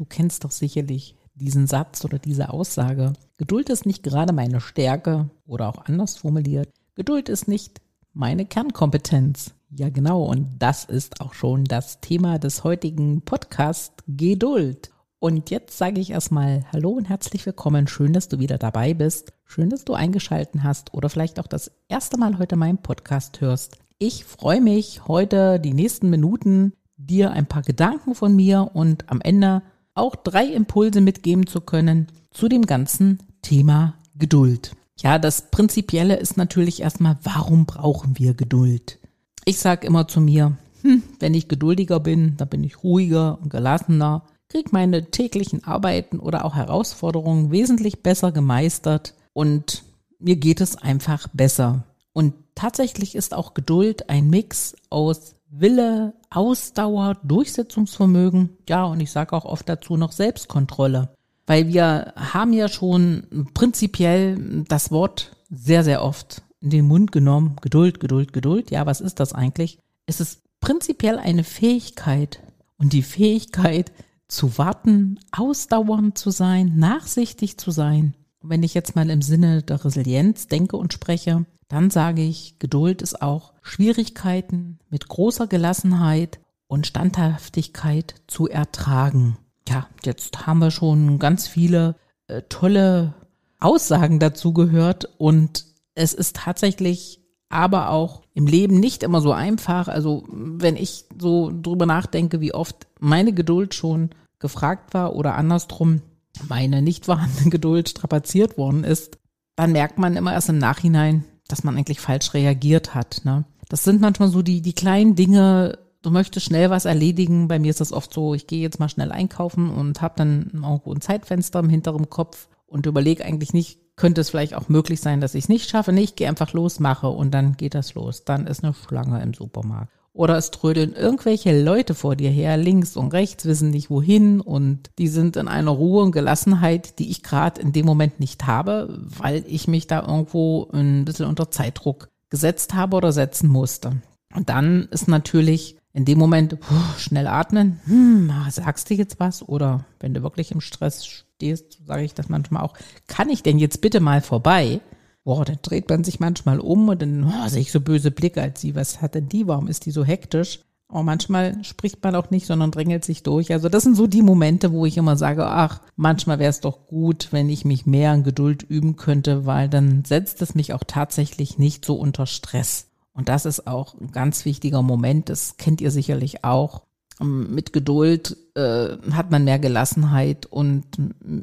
Du kennst doch sicherlich diesen Satz oder diese Aussage. Geduld ist nicht gerade meine Stärke oder auch anders formuliert. Geduld ist nicht meine Kernkompetenz. Ja, genau. Und das ist auch schon das Thema des heutigen Podcasts Geduld. Und jetzt sage ich erstmal Hallo und herzlich willkommen. Schön, dass du wieder dabei bist. Schön, dass du eingeschalten hast oder vielleicht auch das erste Mal heute meinen Podcast hörst. Ich freue mich heute die nächsten Minuten dir ein paar Gedanken von mir und am Ende auch drei Impulse mitgeben zu können zu dem ganzen Thema Geduld. Ja, das Prinzipielle ist natürlich erstmal, warum brauchen wir Geduld? Ich sage immer zu mir, hm, wenn ich geduldiger bin, dann bin ich ruhiger und gelassener, krieg meine täglichen Arbeiten oder auch Herausforderungen wesentlich besser gemeistert und mir geht es einfach besser. Und tatsächlich ist auch Geduld ein Mix aus Wille, Ausdauer, Durchsetzungsvermögen, ja, und ich sage auch oft dazu noch Selbstkontrolle. Weil wir haben ja schon prinzipiell das Wort sehr, sehr oft in den Mund genommen. Geduld, Geduld, Geduld. Ja, was ist das eigentlich? Es ist prinzipiell eine Fähigkeit. Und die Fähigkeit zu warten, ausdauernd zu sein, nachsichtig zu sein. Wenn ich jetzt mal im Sinne der Resilienz denke und spreche, dann sage ich, Geduld ist auch Schwierigkeiten mit großer Gelassenheit und Standhaftigkeit zu ertragen. Ja, jetzt haben wir schon ganz viele äh, tolle Aussagen dazu gehört und es ist tatsächlich aber auch im Leben nicht immer so einfach. Also wenn ich so drüber nachdenke, wie oft meine Geduld schon gefragt war oder andersrum meine nicht vorhandene Geduld strapaziert worden ist, dann merkt man immer erst im Nachhinein, dass man eigentlich falsch reagiert hat. Ne? Das sind manchmal so die, die kleinen Dinge, du möchtest schnell was erledigen. Bei mir ist das oft so, ich gehe jetzt mal schnell einkaufen und habe dann irgendwo ein Zeitfenster im hinteren Kopf und überlege eigentlich nicht, könnte es vielleicht auch möglich sein, dass ich es nicht schaffe. Nee, ich gehe einfach los, mache und dann geht das los. Dann ist eine Schlange im Supermarkt. Oder es trödeln irgendwelche Leute vor dir her, links und rechts, wissen nicht wohin und die sind in einer Ruhe und Gelassenheit, die ich gerade in dem Moment nicht habe, weil ich mich da irgendwo ein bisschen unter Zeitdruck gesetzt habe oder setzen musste. Und dann ist natürlich in dem Moment puh, schnell atmen, hm, sagst du jetzt was? Oder wenn du wirklich im Stress stehst, sage ich das manchmal auch, kann ich denn jetzt bitte mal vorbei? Boah, dann dreht man sich manchmal um und dann oh, sehe ich so böse Blicke als sie. Was hat denn die? Warum ist die so hektisch? Aber manchmal spricht man auch nicht, sondern drängelt sich durch. Also das sind so die Momente, wo ich immer sage, ach, manchmal wäre es doch gut, wenn ich mich mehr an Geduld üben könnte, weil dann setzt es mich auch tatsächlich nicht so unter Stress. Und das ist auch ein ganz wichtiger Moment. Das kennt ihr sicherlich auch. Ähm, mit Geduld äh, hat man mehr Gelassenheit und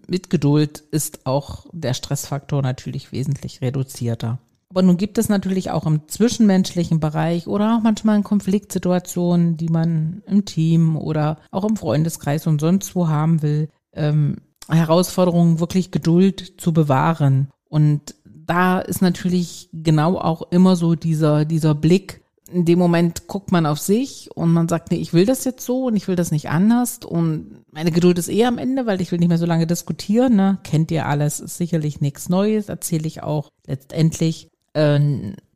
mit Geduld ist auch der Stressfaktor natürlich wesentlich reduzierter. Aber nun gibt es natürlich auch im zwischenmenschlichen Bereich oder auch manchmal in Konfliktsituationen, die man im Team oder auch im Freundeskreis und sonst wo haben will, ähm, Herausforderungen wirklich Geduld zu bewahren. Und da ist natürlich genau auch immer so dieser, dieser Blick, in dem Moment guckt man auf sich und man sagt, nee, ich will das jetzt so und ich will das nicht anders und meine Geduld ist eh am Ende, weil ich will nicht mehr so lange diskutieren, ne? Kennt ihr alles, ist sicherlich nichts Neues, erzähle ich auch letztendlich äh,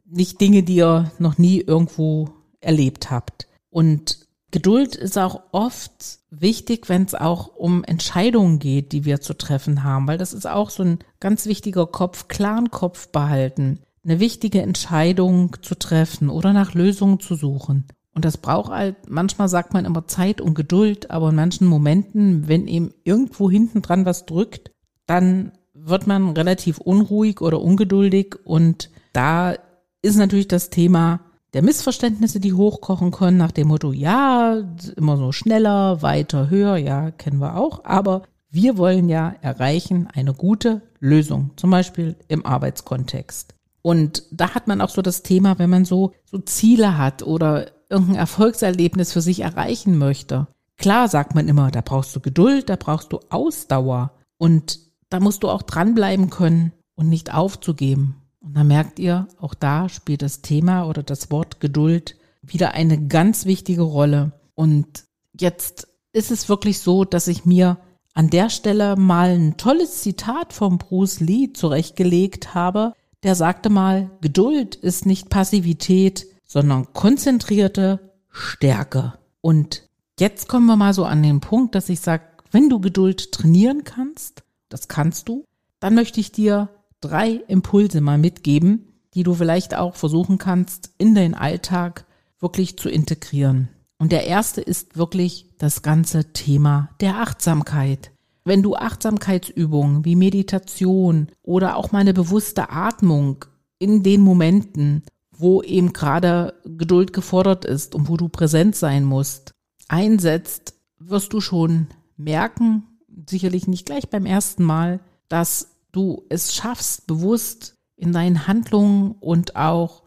nicht Dinge, die ihr noch nie irgendwo erlebt habt. Und Geduld ist auch oft wichtig, wenn es auch um Entscheidungen geht, die wir zu treffen haben, weil das ist auch so ein ganz wichtiger Kopf, klaren Kopf behalten eine wichtige Entscheidung zu treffen oder nach Lösungen zu suchen. Und das braucht halt, manchmal sagt man immer Zeit und Geduld, aber in manchen Momenten, wenn eben irgendwo hinten dran was drückt, dann wird man relativ unruhig oder ungeduldig und da ist natürlich das Thema der Missverständnisse, die hochkochen können nach dem Motto, ja, immer so schneller, weiter, höher, ja, kennen wir auch, aber wir wollen ja erreichen eine gute Lösung, zum Beispiel im Arbeitskontext. Und da hat man auch so das Thema, wenn man so, so Ziele hat oder irgendein Erfolgserlebnis für sich erreichen möchte. Klar sagt man immer, da brauchst du Geduld, da brauchst du Ausdauer und da musst du auch dranbleiben können und nicht aufzugeben. Und da merkt ihr, auch da spielt das Thema oder das Wort Geduld wieder eine ganz wichtige Rolle. Und jetzt ist es wirklich so, dass ich mir an der Stelle mal ein tolles Zitat vom Bruce Lee zurechtgelegt habe. Der sagte mal, Geduld ist nicht Passivität, sondern konzentrierte Stärke. Und jetzt kommen wir mal so an den Punkt, dass ich sage, wenn du Geduld trainieren kannst, das kannst du, dann möchte ich dir drei Impulse mal mitgeben, die du vielleicht auch versuchen kannst, in deinen Alltag wirklich zu integrieren. Und der erste ist wirklich das ganze Thema der Achtsamkeit. Wenn du Achtsamkeitsübungen wie Meditation oder auch mal eine bewusste Atmung in den Momenten, wo eben gerade Geduld gefordert ist und wo du präsent sein musst, einsetzt, wirst du schon merken, sicherlich nicht gleich beim ersten Mal, dass du es schaffst, bewusst in deinen Handlungen und auch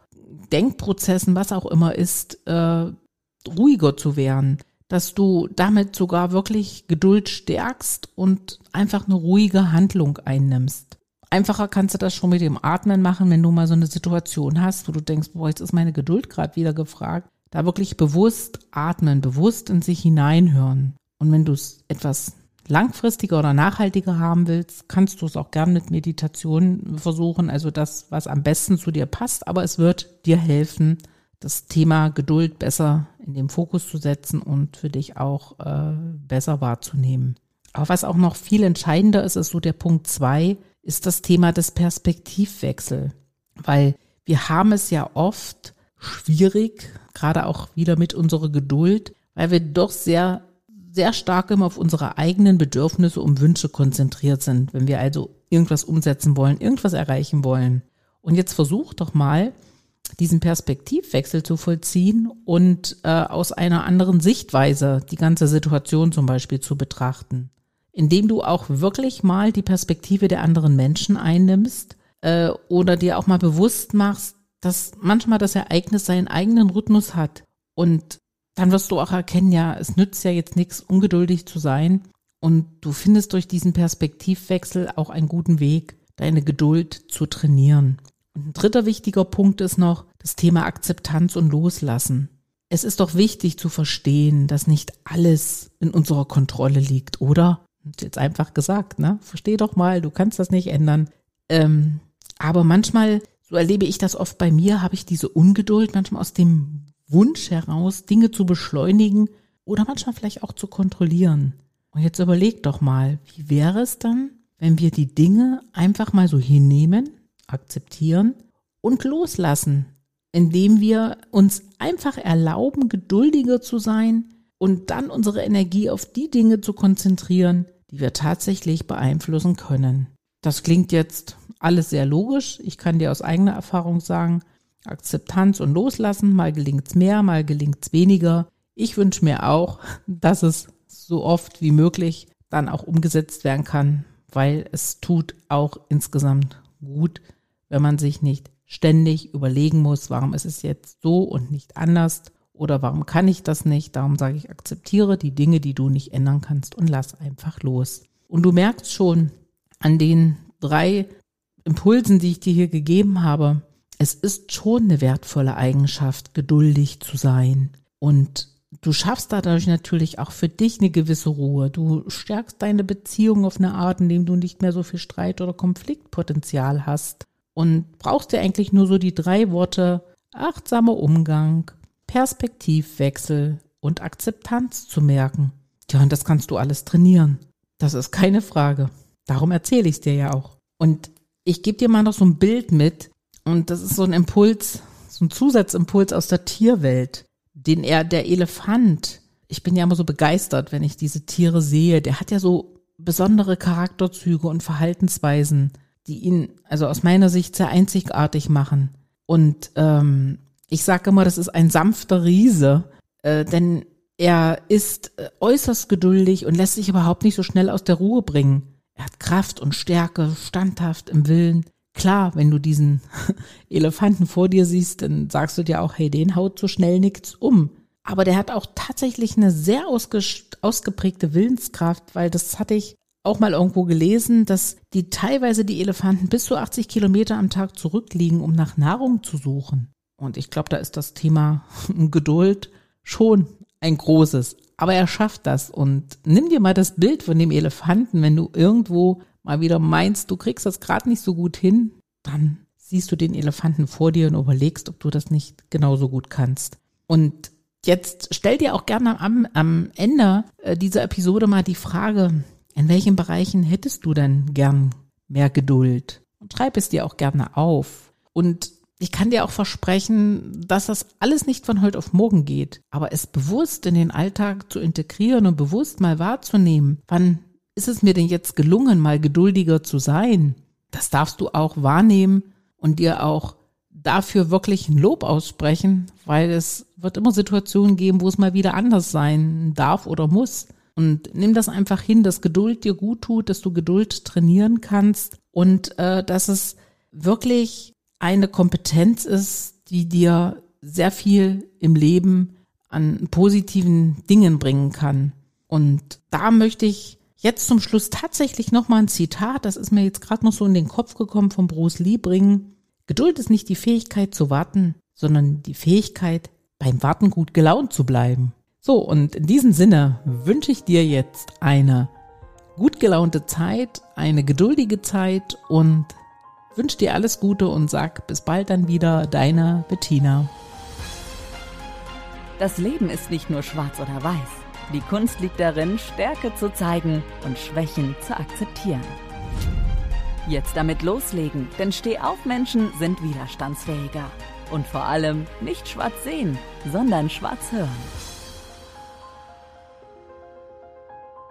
Denkprozessen, was auch immer ist, äh, ruhiger zu werden, dass du damit sogar wirklich Geduld stärkst und einfach eine ruhige Handlung einnimmst. Einfacher kannst du das schon mit dem Atmen machen, wenn du mal so eine Situation hast, wo du denkst, boah, jetzt ist meine Geduld gerade wieder gefragt. Da wirklich bewusst atmen, bewusst in sich hineinhören. Und wenn du es etwas langfristiger oder nachhaltiger haben willst, kannst du es auch gern mit Meditation versuchen, also das, was am besten zu dir passt, aber es wird dir helfen, das Thema Geduld besser in den Fokus zu setzen und für dich auch äh, besser wahrzunehmen. Aber was auch noch viel entscheidender ist, ist so der Punkt zwei, ist das Thema des Perspektivwechsel. Weil wir haben es ja oft schwierig, gerade auch wieder mit unserer Geduld, weil wir doch sehr, sehr stark immer auf unsere eigenen Bedürfnisse und Wünsche konzentriert sind, wenn wir also irgendwas umsetzen wollen, irgendwas erreichen wollen. Und jetzt versuch doch mal, diesen Perspektivwechsel zu vollziehen und äh, aus einer anderen Sichtweise die ganze Situation zum Beispiel zu betrachten. Indem du auch wirklich mal die Perspektive der anderen Menschen einnimmst äh, oder dir auch mal bewusst machst, dass manchmal das Ereignis seinen eigenen Rhythmus hat. Und dann wirst du auch erkennen, ja, es nützt ja jetzt nichts, ungeduldig zu sein. Und du findest durch diesen Perspektivwechsel auch einen guten Weg, deine Geduld zu trainieren. Und ein dritter wichtiger Punkt ist noch das Thema Akzeptanz und Loslassen. Es ist doch wichtig zu verstehen, dass nicht alles in unserer Kontrolle liegt, oder? Jetzt einfach gesagt, ne? Versteh doch mal, du kannst das nicht ändern. Ähm, aber manchmal, so erlebe ich das oft bei mir, habe ich diese Ungeduld, manchmal aus dem Wunsch heraus, Dinge zu beschleunigen oder manchmal vielleicht auch zu kontrollieren. Und jetzt überleg doch mal, wie wäre es dann, wenn wir die Dinge einfach mal so hinnehmen, akzeptieren und loslassen, indem wir uns einfach erlauben, geduldiger zu sein und dann unsere Energie auf die Dinge zu konzentrieren, die wir tatsächlich beeinflussen können. Das klingt jetzt alles sehr logisch. Ich kann dir aus eigener Erfahrung sagen, Akzeptanz und Loslassen, mal gelingt's mehr, mal gelingt's weniger. Ich wünsche mir auch, dass es so oft wie möglich dann auch umgesetzt werden kann, weil es tut auch insgesamt gut, wenn man sich nicht ständig überlegen muss, warum ist es jetzt so und nicht anders oder warum kann ich das nicht. Darum sage ich, akzeptiere die Dinge, die du nicht ändern kannst und lass einfach los. Und du merkst schon an den drei Impulsen, die ich dir hier gegeben habe, es ist schon eine wertvolle Eigenschaft, geduldig zu sein. Und du schaffst dadurch natürlich auch für dich eine gewisse Ruhe. Du stärkst deine Beziehung auf eine Art, indem du nicht mehr so viel Streit oder Konfliktpotenzial hast und brauchst dir eigentlich nur so die drei Worte achtsamer Umgang, Perspektivwechsel und Akzeptanz zu merken. Ja, und das kannst du alles trainieren. Das ist keine Frage. Darum erzähle ich es dir ja auch. Und ich gebe dir mal noch so ein Bild mit. Und das ist so ein Impuls, so ein Zusatzimpuls aus der Tierwelt, den er, der Elefant, ich bin ja immer so begeistert, wenn ich diese Tiere sehe. Der hat ja so besondere Charakterzüge und Verhaltensweisen die ihn also aus meiner Sicht sehr einzigartig machen. Und ähm, ich sage immer, das ist ein sanfter Riese, äh, denn er ist äh, äußerst geduldig und lässt sich überhaupt nicht so schnell aus der Ruhe bringen. Er hat Kraft und Stärke, standhaft im Willen. Klar, wenn du diesen Elefanten vor dir siehst, dann sagst du dir auch, hey, den haut so schnell nichts um. aber der hat auch tatsächlich eine sehr ausgeprägte Willenskraft, weil das hatte ich auch mal irgendwo gelesen, dass die teilweise die Elefanten bis zu 80 Kilometer am Tag zurückliegen, um nach Nahrung zu suchen. Und ich glaube, da ist das Thema Geduld schon ein großes. Aber er schafft das. Und nimm dir mal das Bild von dem Elefanten, wenn du irgendwo mal wieder meinst, du kriegst das gerade nicht so gut hin, dann siehst du den Elefanten vor dir und überlegst, ob du das nicht genauso gut kannst. Und jetzt stell dir auch gerne am, am Ende äh, dieser Episode mal die Frage, in welchen Bereichen hättest du denn gern mehr Geduld? Und schreib es dir auch gerne auf. Und ich kann dir auch versprechen, dass das alles nicht von heute auf morgen geht. Aber es bewusst in den Alltag zu integrieren und bewusst mal wahrzunehmen, wann ist es mir denn jetzt gelungen, mal geduldiger zu sein? Das darfst du auch wahrnehmen und dir auch dafür wirklich ein Lob aussprechen, weil es wird immer Situationen geben, wo es mal wieder anders sein darf oder muss. Und nimm das einfach hin, dass Geduld dir gut tut, dass du Geduld trainieren kannst und äh, dass es wirklich eine Kompetenz ist, die dir sehr viel im Leben an positiven Dingen bringen kann. Und da möchte ich jetzt zum Schluss tatsächlich nochmal ein Zitat, das ist mir jetzt gerade noch so in den Kopf gekommen von Bruce Lee bringen. Geduld ist nicht die Fähigkeit zu warten, sondern die Fähigkeit, beim Warten gut gelaunt zu bleiben. So, und in diesem Sinne wünsche ich dir jetzt eine gut gelaunte Zeit, eine geduldige Zeit und wünsche dir alles Gute und sag bis bald dann wieder, deine Bettina. Das Leben ist nicht nur schwarz oder weiß. Die Kunst liegt darin, Stärke zu zeigen und Schwächen zu akzeptieren. Jetzt damit loslegen, denn Stehaufmenschen sind widerstandsfähiger. Und vor allem nicht schwarz sehen, sondern schwarz hören.